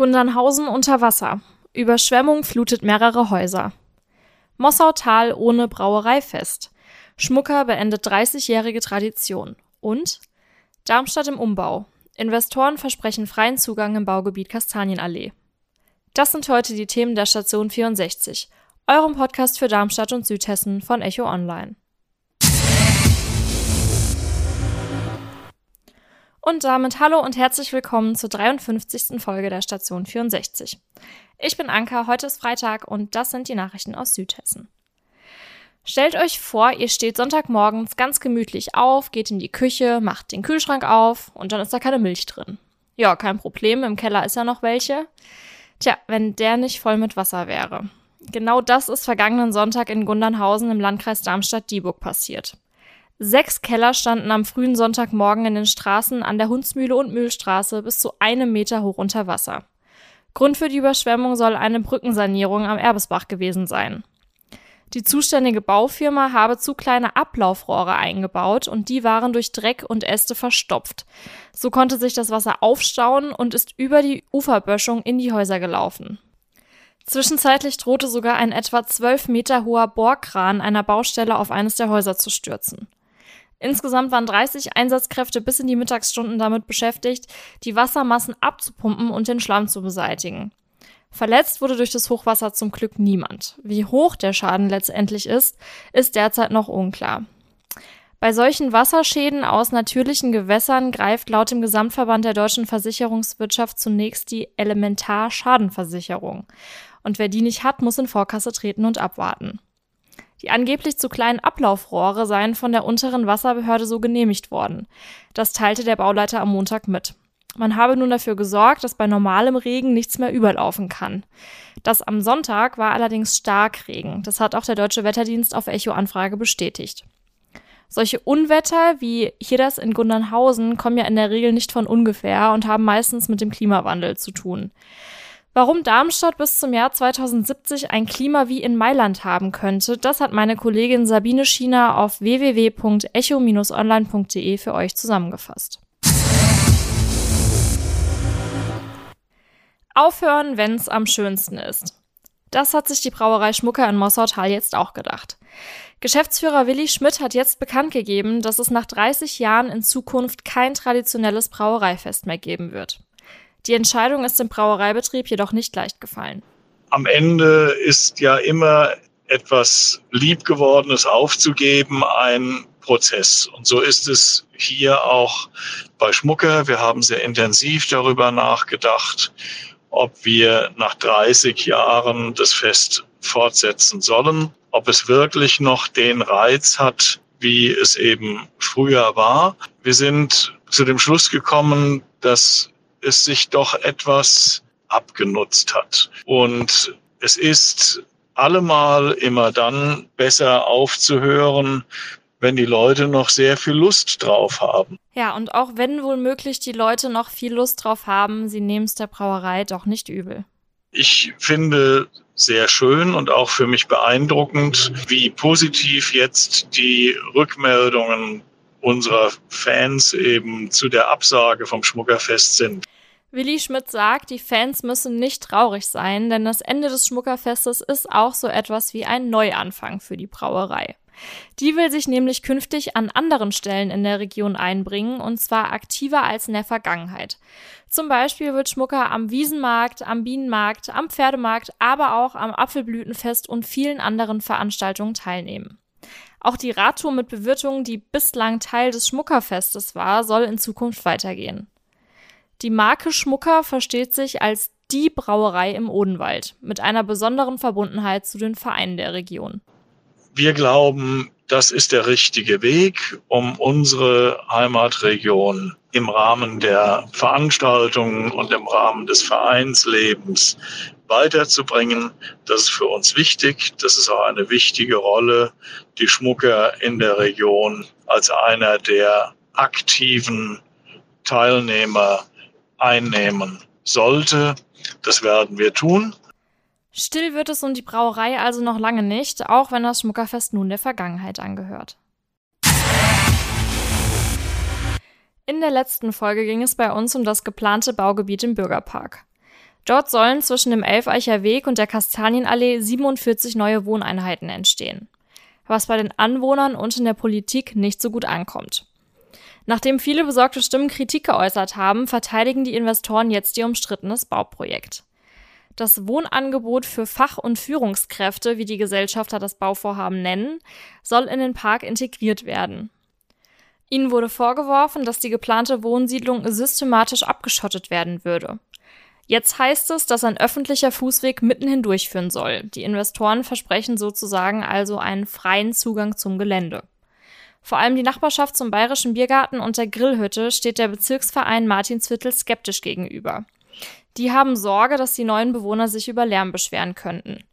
Gundernhausen unter Wasser. Überschwemmung flutet mehrere Häuser. Mossautal ohne Brauereifest. Schmucker beendet 30-jährige Tradition. Und Darmstadt im Umbau. Investoren versprechen freien Zugang im Baugebiet Kastanienallee. Das sind heute die Themen der Station 64, eurem Podcast für Darmstadt und Südhessen von Echo Online. Und damit hallo und herzlich willkommen zur 53. Folge der Station 64. Ich bin Anka, heute ist Freitag und das sind die Nachrichten aus Südhessen. Stellt euch vor, ihr steht Sonntagmorgens ganz gemütlich auf, geht in die Küche, macht den Kühlschrank auf und dann ist da keine Milch drin. Ja, kein Problem, im Keller ist ja noch welche. Tja, wenn der nicht voll mit Wasser wäre. Genau das ist vergangenen Sonntag in Gundernhausen im Landkreis Darmstadt-Dieburg passiert. Sechs Keller standen am frühen Sonntagmorgen in den Straßen an der Hundsmühle und Mühlstraße bis zu einem Meter hoch unter Wasser. Grund für die Überschwemmung soll eine Brückensanierung am Erbesbach gewesen sein. Die zuständige Baufirma habe zu kleine Ablaufrohre eingebaut und die waren durch Dreck und Äste verstopft. So konnte sich das Wasser aufstauen und ist über die Uferböschung in die Häuser gelaufen. Zwischenzeitlich drohte sogar ein etwa zwölf Meter hoher Bohrkran einer Baustelle auf eines der Häuser zu stürzen. Insgesamt waren 30 Einsatzkräfte bis in die Mittagsstunden damit beschäftigt, die Wassermassen abzupumpen und den Schlamm zu beseitigen. Verletzt wurde durch das Hochwasser zum Glück niemand. Wie hoch der Schaden letztendlich ist, ist derzeit noch unklar. Bei solchen Wasserschäden aus natürlichen Gewässern greift laut dem Gesamtverband der deutschen Versicherungswirtschaft zunächst die Elementarschadenversicherung. Und wer die nicht hat, muss in Vorkasse treten und abwarten. Die angeblich zu kleinen Ablaufrohre seien von der unteren Wasserbehörde so genehmigt worden. Das teilte der Bauleiter am Montag mit. Man habe nun dafür gesorgt, dass bei normalem Regen nichts mehr überlaufen kann. Das am Sonntag war allerdings Starkregen. Das hat auch der Deutsche Wetterdienst auf Echo-Anfrage bestätigt. Solche Unwetter wie hier das in Gundernhausen kommen ja in der Regel nicht von ungefähr und haben meistens mit dem Klimawandel zu tun. Warum Darmstadt bis zum Jahr 2070 ein Klima wie in Mailand haben könnte, das hat meine Kollegin Sabine Schiener auf www.echo-online.de für euch zusammengefasst. Aufhören, wenn's am schönsten ist. Das hat sich die Brauerei Schmucker in Mossautal jetzt auch gedacht. Geschäftsführer Willi Schmidt hat jetzt bekannt gegeben, dass es nach 30 Jahren in Zukunft kein traditionelles Brauereifest mehr geben wird. Die Entscheidung ist dem Brauereibetrieb jedoch nicht leicht gefallen. Am Ende ist ja immer etwas Liebgewordenes aufzugeben ein Prozess. Und so ist es hier auch bei Schmucker. Wir haben sehr intensiv darüber nachgedacht, ob wir nach 30 Jahren das Fest fortsetzen sollen, ob es wirklich noch den Reiz hat, wie es eben früher war. Wir sind zu dem Schluss gekommen, dass es sich doch etwas abgenutzt hat. Und es ist allemal immer dann besser aufzuhören, wenn die Leute noch sehr viel Lust drauf haben. Ja, und auch wenn wohl möglich die Leute noch viel Lust drauf haben, sie nehmen es der Brauerei doch nicht übel. Ich finde sehr schön und auch für mich beeindruckend, wie positiv jetzt die Rückmeldungen unserer Fans eben zu der Absage vom Schmuckerfest sind. Willi Schmidt sagt, die Fans müssen nicht traurig sein, denn das Ende des Schmuckerfestes ist auch so etwas wie ein Neuanfang für die Brauerei. Die will sich nämlich künftig an anderen Stellen in der Region einbringen und zwar aktiver als in der Vergangenheit. Zum Beispiel wird Schmucker am Wiesenmarkt, am Bienenmarkt, am Pferdemarkt, aber auch am Apfelblütenfest und vielen anderen Veranstaltungen teilnehmen. Auch die Radtour mit Bewirtungen, die bislang Teil des Schmuckerfestes war, soll in Zukunft weitergehen. Die Marke Schmucker versteht sich als die Brauerei im Odenwald mit einer besonderen Verbundenheit zu den Vereinen der Region. Wir glauben, das ist der richtige Weg, um unsere Heimatregion im Rahmen der Veranstaltungen und im Rahmen des Vereinslebens weiterzubringen. Das ist für uns wichtig. Das ist auch eine wichtige Rolle, die Schmucker in der Region als einer der aktiven Teilnehmer einnehmen sollte. Das werden wir tun. Still wird es um die Brauerei also noch lange nicht, auch wenn das Schmuckerfest nun der Vergangenheit angehört. In der letzten Folge ging es bei uns um das geplante Baugebiet im Bürgerpark. Dort sollen zwischen dem Elfeicher Weg und der Kastanienallee 47 neue Wohneinheiten entstehen. Was bei den Anwohnern und in der Politik nicht so gut ankommt. Nachdem viele besorgte Stimmen Kritik geäußert haben, verteidigen die Investoren jetzt ihr umstrittenes Bauprojekt. Das Wohnangebot für Fach- und Führungskräfte, wie die Gesellschafter das Bauvorhaben nennen, soll in den Park integriert werden. Ihnen wurde vorgeworfen, dass die geplante Wohnsiedlung systematisch abgeschottet werden würde. Jetzt heißt es, dass ein öffentlicher Fußweg mitten hindurchführen soll. Die Investoren versprechen sozusagen also einen freien Zugang zum Gelände. Vor allem die Nachbarschaft zum Bayerischen Biergarten und der Grillhütte steht der Bezirksverein Martinsviertel skeptisch gegenüber. Die haben Sorge, dass die neuen Bewohner sich über Lärm beschweren könnten.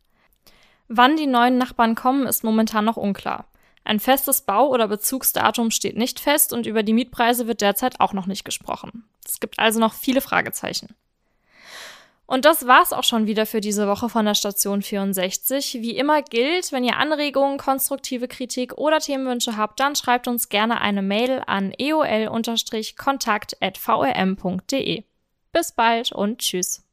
Wann die neuen Nachbarn kommen, ist momentan noch unklar. Ein festes Bau- oder Bezugsdatum steht nicht fest und über die Mietpreise wird derzeit auch noch nicht gesprochen. Es gibt also noch viele Fragezeichen. Und das war's auch schon wieder für diese Woche von der Station 64. Wie immer gilt, wenn ihr Anregungen, konstruktive Kritik oder Themenwünsche habt, dann schreibt uns gerne eine Mail an eol-kontakt.vrm.de. Bis bald und tschüss.